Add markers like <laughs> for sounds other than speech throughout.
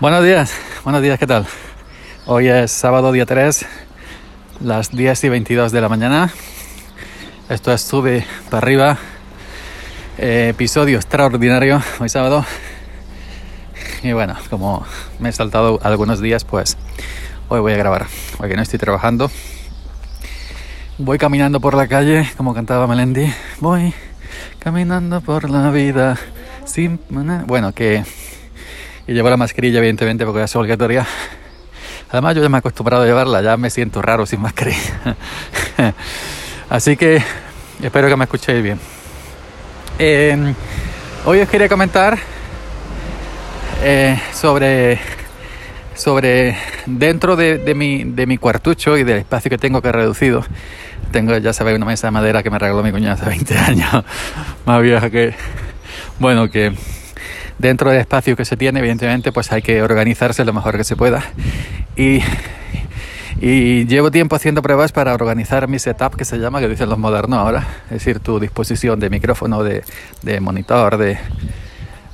Buenos días, buenos días, ¿qué tal? Hoy es sábado día 3, las 10 y 22 de la mañana. Esto es Sube para arriba, eh, episodio extraordinario hoy sábado. Y bueno, como me he saltado algunos días, pues hoy voy a grabar. Hoy no estoy trabajando, voy caminando por la calle, como cantaba Melendi. Voy caminando por la vida sin... Bueno, que y llevo la mascarilla, evidentemente, porque es obligatoria. Además, yo ya me he acostumbrado a llevarla, ya me siento raro sin mascarilla. <laughs> Así que espero que me escuchéis bien. Em, hoy os quería comentar eh, sobre, sobre dentro de, mi, de mi cuartucho y del espacio que tengo que he reducido. Tengo, ya sabéis, una mesa de madera que me regaló mi cuñada hace 20 años, <laughs> más vieja que, bueno, que dentro del espacio que se tiene, evidentemente, pues hay que organizarse lo mejor que se pueda. Y, llevo tiempo haciendo pruebas para organizar mi setup, que se llama, que dicen los modernos ahora, es decir, tu disposición de micrófono, de, monitor, de,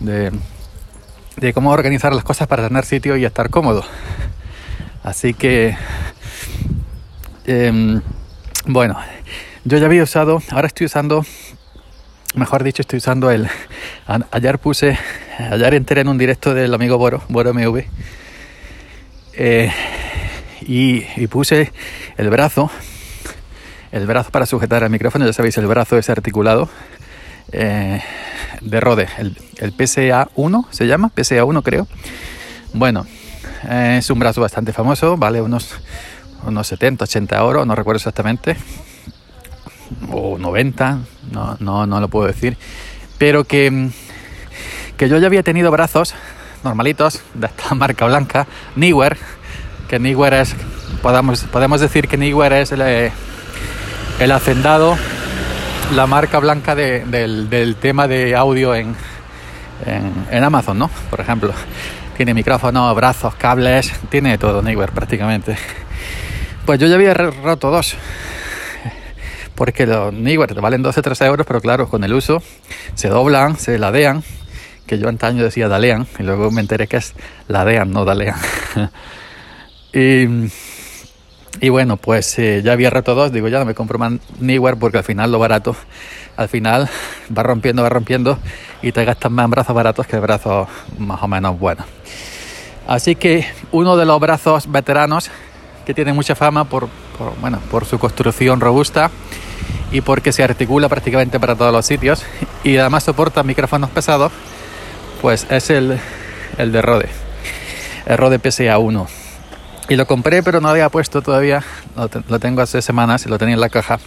de, cómo organizar las cosas para tener sitio y estar cómodo. Así que, em, bueno, yo ya había usado, ahora estoy usando mejor dicho, estoy usando el. Ayer puse, ayer entré en un directo del amigo Boro, Boro MV, eh, y, puse el brazo, el brazo para sujetar el micrófono, ya sabéis, el brazo es articulado eh, de Rode, el, el, PSA1 se llama, PSA1 creo. Bueno, es un brazo bastante famoso, vale unos, unos 70, 80 euros, no recuerdo exactamente. O 90, no, no, no lo puedo decir, pero que, que yo ya había tenido brazos normalitos de esta <laughs> marca blanca, Neewer, que Neewer es, podemos, podemos decir que Neewer es el, eh, el hacendado, la marca blanca del, del, tema de audio en, en, Amazon, ¿no? Por ejemplo, tiene micrófono, brazos, cables, tiene todo Neewer prácticamente. Pues yo ya había roto dos porque los Neewer valen 12-13 euros, pero claro, con el uso se doblan, se ladean, que yo antaño decía dalean, y luego me enteré que es ladean, no dalean. <laughs> y, y, bueno, pues eh, ya había roto dos, digo, ya no me compro más Neewer porque al final lo barato, al final <laughs> va rompiendo, va rompiendo y te gastas más en brazos baratos que brazos más o menos buenos. Así que uno de los brazos veteranos que tiene mucha fama por, bueno, por su construcción robusta y porque se articula prácticamente para todos los sitios y además soporta micrófonos pesados, pues es el, el de Rode, el Rode PSA1. Y lo compré pero no había puesto todavía, lo, tengo hace semanas y lo tenía en la caja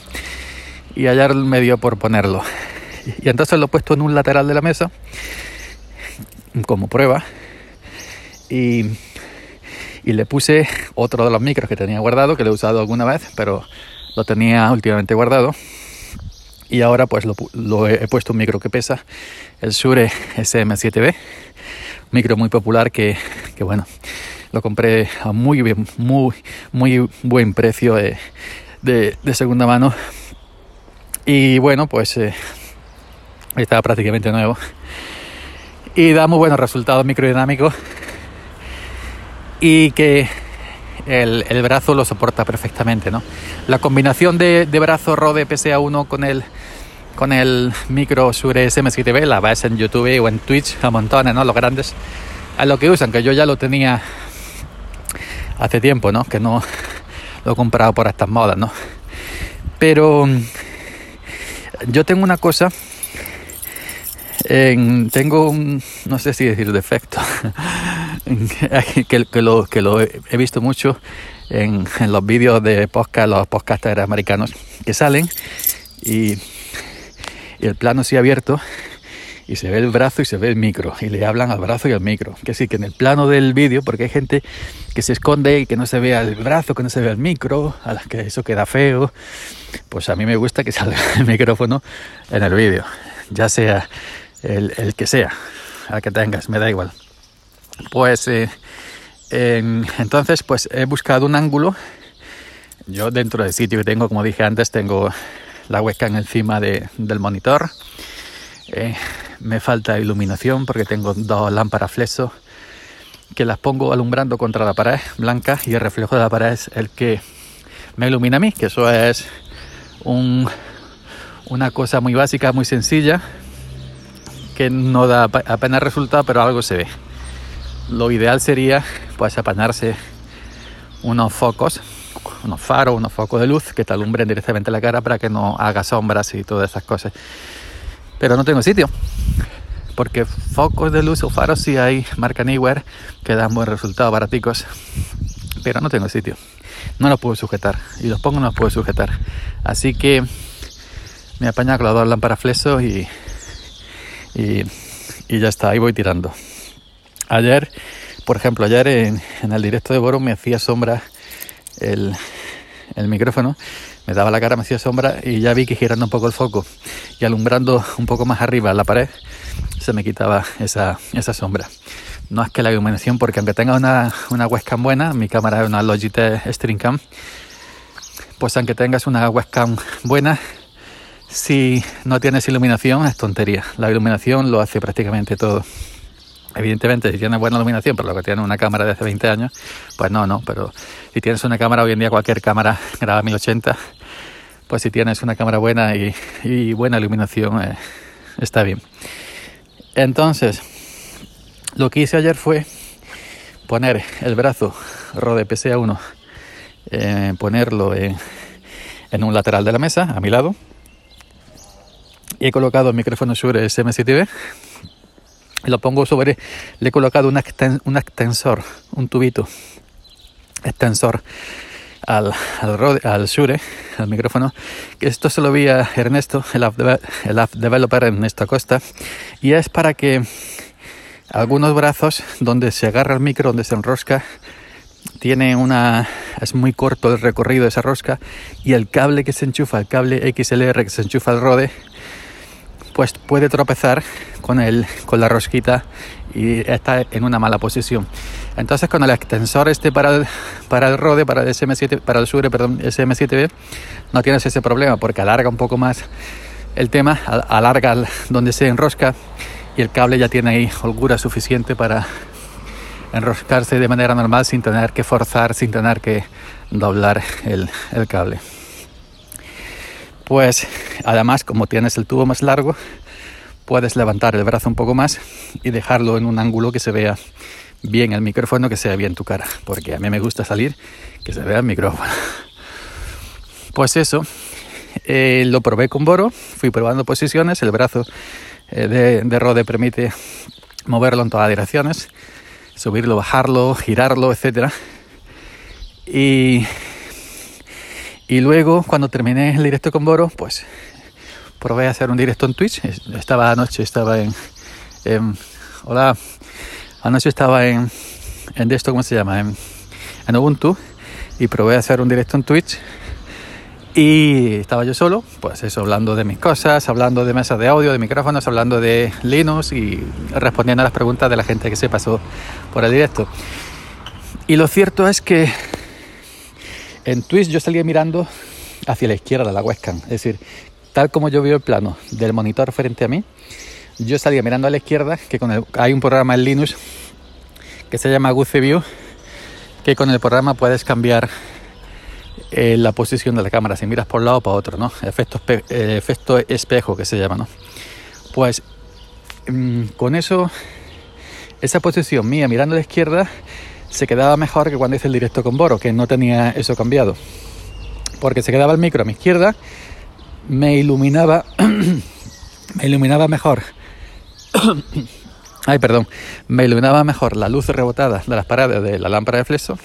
y ayer me dio por ponerlo. Y entonces lo he puesto en un lateral de la mesa como prueba y y le puse otro de los micros que tenía guardado, que lo he usado alguna vez, pero lo tenía últimamente guardado. Y ahora pues lo, he, puesto un micro que pesa, el Shure SM7B, micro muy popular que, bueno, lo compré a muy bien, muy, muy buen precio de, de, segunda mano. Y bueno, pues eh, estaba prácticamente nuevo. Y da muy buenos resultados microdinámicos y que el, brazo lo soporta perfectamente. ¿no? La combinación de, brazo Rode PSA1 con el, con el micro Shure SM7B la ves en YouTube o en Twitch a montones, ¿no? los grandes, a lo que usan, que yo ya lo tenía hace tiempo, ¿no? que no lo he comprado por estas modas. ¿no? Pero yo tengo una cosa tengo un, no sé si decir defecto, <laughs> <laughs> que, que, lo, que lo he visto mucho en, en los vídeos de podcast, los podcasters americanos que salen y, y el plano ha abierto y se ve el brazo y se ve el micro y le hablan al brazo y al micro. Que sí, que en el plano del vídeo, porque hay gente que se esconde y que no se vea el brazo, que no se vea el micro, a las que eso queda feo, pues a mí me gusta que salga <laughs> el micrófono en el vídeo, ya sea el, que sea, al que tengas, me da igual. Pues eh, entonces pues he buscado un ángulo. Yo dentro del sitio que tengo, como dije antes, tengo la webcam encima de, del monitor. Eh, me falta iluminación porque tengo dos lámparas flexo que las pongo alumbrando contra la pared blanca y el reflejo de la pared es el que me ilumina a mí, que eso es un, una cosa muy básica, muy sencilla, que no da apenas resultado, pero algo se ve. Lo ideal sería pues apañarse unos focos, unos faros, unos focos de luz que te alumbren directamente la cara para que no haga sombras y todas esas cosas. Pero no tengo sitio, porque focos de luz o faros sí hay, marca Anywhere, que dan buen resultado, baraticos, pero no tengo sitio. No los puedo sujetar, y los pongo no los puedo sujetar. Así que me apaña con las dos lámparas fleso y, y, y ya está, ahí voy tirando. Ayer, por ejemplo, ayer en, el directo de Boro me hacía sombra el, micrófono, me daba la cara, me hacía sombra y ya vi que girando un poco el foco y alumbrando un poco más arriba la pared, se me quitaba esa, esa sombra. No es que la iluminación, porque aunque tenga una, una webcam buena, mi cámara es una Logitech Streamcam, pues aunque tengas una webcam buena, si no tienes iluminación es tontería. La iluminación lo hace prácticamente todo. Evidentemente, si tienes buena iluminación, pero lo que tiene una cámara de hace 20 años, pues no, no. Pero si tienes una cámara, hoy en día cualquier cámara <laughs> graba 1080, pues si tienes una cámara buena y, buena iluminación, eh, está bien. Entonces, lo que hice ayer fue poner el brazo Rode PSA1, eh, ponerlo en, en, un lateral de la mesa, a mi lado, y he colocado el micrófono Shure SM7B lo pongo sobre, le he colocado un, extensor, un tubito extensor al, al, al Shure, al micrófono, esto se lo vi a Ernesto, el app, el app developer Ernesto Costa, y es para que algunos brazos donde se agarra el micro, donde se enrosca, tiene una es muy corto el recorrido de esa rosca y el cable que se enchufa, el cable XLR que se enchufa al rode, pues puede tropezar con, el, con la rosquita y está en una mala posición. Entonces con el extensor este para el, para Rode, para el SM7, para el Shure, perdón, SM7B, no tienes ese problema porque alarga un poco más el tema, alarga donde se enrosca y el cable ya tiene ahí holgura suficiente para enroscarse de manera normal sin tener que forzar, sin tener que doblar el, el cable. Pues además como tienes el tubo más largo, puedes levantar el brazo un poco más y dejarlo en un ángulo que se vea bien el micrófono, que se vea bien tu cara, porque a mí me gusta salir que se vea el micrófono. Pues eso, eh, lo probé con Boro, fui probando posiciones, el brazo eh, de, de Rode permite moverlo en todas direcciones, subirlo, bajarlo, girarlo, etc. Y y luego, cuando terminé el directo con Boro, pues probé a hacer un directo en Twitch. Estaba anoche, estaba en. hola. Anoche estaba en. En esto, ¿cómo se llama? En, en Ubuntu. Y probé hacer un directo en Twitch. Y estaba yo solo, pues eso, hablando de mis cosas, hablando de mesas de audio, de micrófonos, hablando de Linux y respondiendo a las preguntas de la gente que se pasó por el directo. Y lo cierto es que en Twitch yo salía mirando hacia la izquierda la webcam, es decir, tal como yo veo el plano del monitor frente a mí, yo salía mirando a la izquierda, que con el, hay un programa en Linux que se llama Goose View, que con el programa puedes cambiar eh, la posición de la cámara, si miras por un lado o para otro, ¿no? Efecto, eh, efecto espejo que se llama, ¿no? Pues mm, con eso, esa posición mía mirando a la izquierda, se quedaba mejor que cuando hice el directo con Boro, que no tenía eso cambiado. Porque se quedaba el micro a mi izquierda, me iluminaba, <coughs> me iluminaba mejor. <coughs> Ay, perdón, me iluminaba mejor la luz rebotada de las paredes de la lámpara de fleso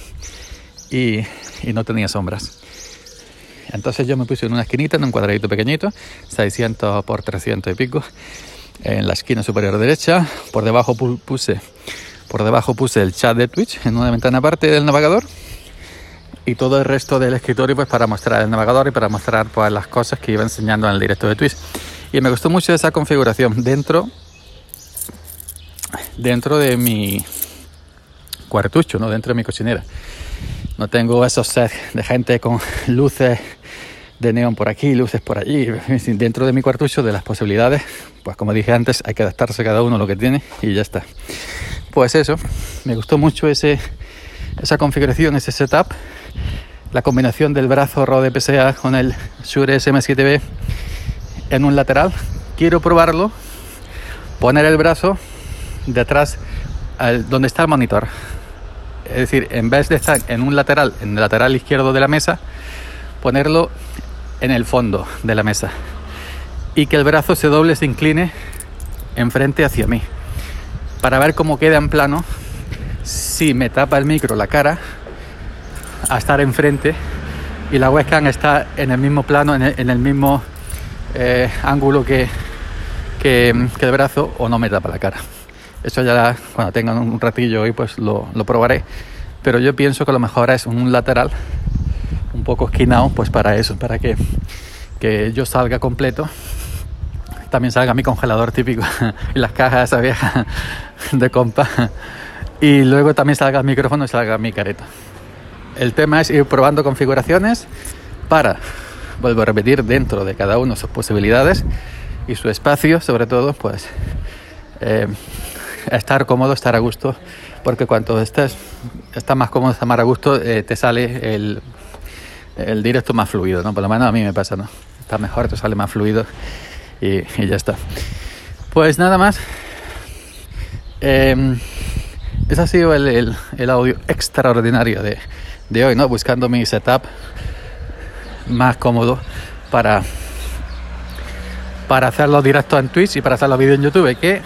y, y no tenía sombras. Entonces yo me puse en una esquinita, en un cuadradito pequeñito, 600 por 300 y pico, en la esquina superior derecha. Por debajo puse por debajo puse el chat de Twitch en una ventana aparte del navegador y todo el resto del escritorio pues para mostrar el navegador y para mostrar pues, las cosas que iba enseñando en el directo de Twitch. Y me gustó mucho esa configuración dentro dentro de mi cuartucho, ¿no? dentro de mi cocinera. No tengo esos sets de gente con luces de neón por aquí, luces por allí. <laughs> Dentro de mi cuartucho, de las posibilidades, pues como dije antes, hay que adaptarse cada uno a lo que tiene y ya está. Pues eso, me gustó mucho ese, esa configuración, ese setup, la combinación del brazo Rode PSA con el Shure SM7B en un lateral. Quiero probarlo, poner el brazo detrás donde está el monitor. Es decir, en vez de estar en un lateral, en el lateral izquierdo de la mesa, ponerlo en el fondo de la mesa y que el brazo se doble, se incline enfrente hacia mí para ver cómo queda en plano si me tapa el micro la cara a estar enfrente y la webcam está en el mismo plano, en el, mismo eh, ángulo que, que, el brazo o no me tapa la cara. Eso ya cuando tenga un ratillo hoy pues lo, lo probaré. Pero yo pienso que lo mejor es un lateral un poco esquinado pues para eso, para que, que yo salga completo también salga mi congelador típico <laughs> y las cajas esa vieja <laughs> de compa. Y luego también salga el micrófono y salga mi careta. El tema es ir probando configuraciones para vuelvo a repetir dentro de cada uno sus posibilidades y su espacio sobre todo pues eh, estar cómodo estar a gusto porque cuanto estés estás más cómodo estás más a gusto eh, te sale el, el directo más fluido no por lo menos a mí me pasa no está mejor te sale más fluido y, ya está. Pues nada más. Eh, ese ha sido el, audio extraordinario de, de, hoy, ¿no? Buscando mi setup más cómodo para, para hacerlo directo en Twitch y para hacerlo vídeo en YouTube. Que,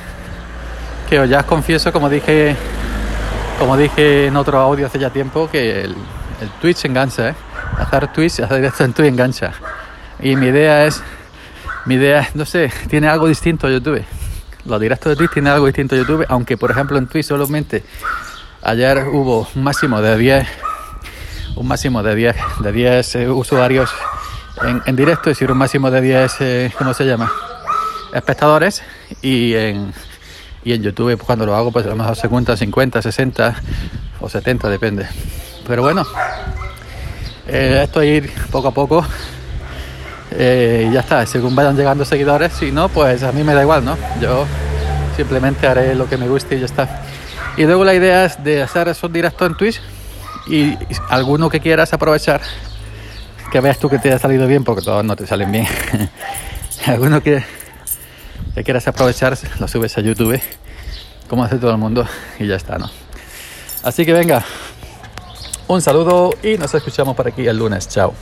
que ya os confieso, como dije, como dije en otro audio hace ya tiempo, que el, el Twitch engancha, ¿eh? Hacer Twitch, hacer directo en Twitch engancha. Y mi idea es mi idea, <laughs> no sé, tiene algo distinto a YouTube. Los directos de Twitch tienen algo distinto a YouTube, aunque por ejemplo en Twitch solamente ayer hubo un máximo de 10 un máximo de 10 de 10 eh, usuarios en, directo, es decir, un máximo de 10 eh, ¿cómo se llama? espectadores y en y en YouTube pues, cuando lo hago pues a lo mejor se cuentan 50, 60 o 70 depende. Pero bueno, eh, esto ir poco a poco eh, y ya está, según vayan llegando seguidores, si no, pues a mí me da igual, ¿no? Yo simplemente haré lo que me guste y ya está. Y luego la idea es de hacer esos directos en Twitch y alguno que quieras aprovechar, que veas tú que te ha salido bien, porque todos no te salen bien. <laughs> alguno que, que quieras aprovechar, lo subes a YouTube, como hace todo el mundo, y ya está, ¿no? Así que venga, un saludo y nos escuchamos por aquí el lunes. Chao.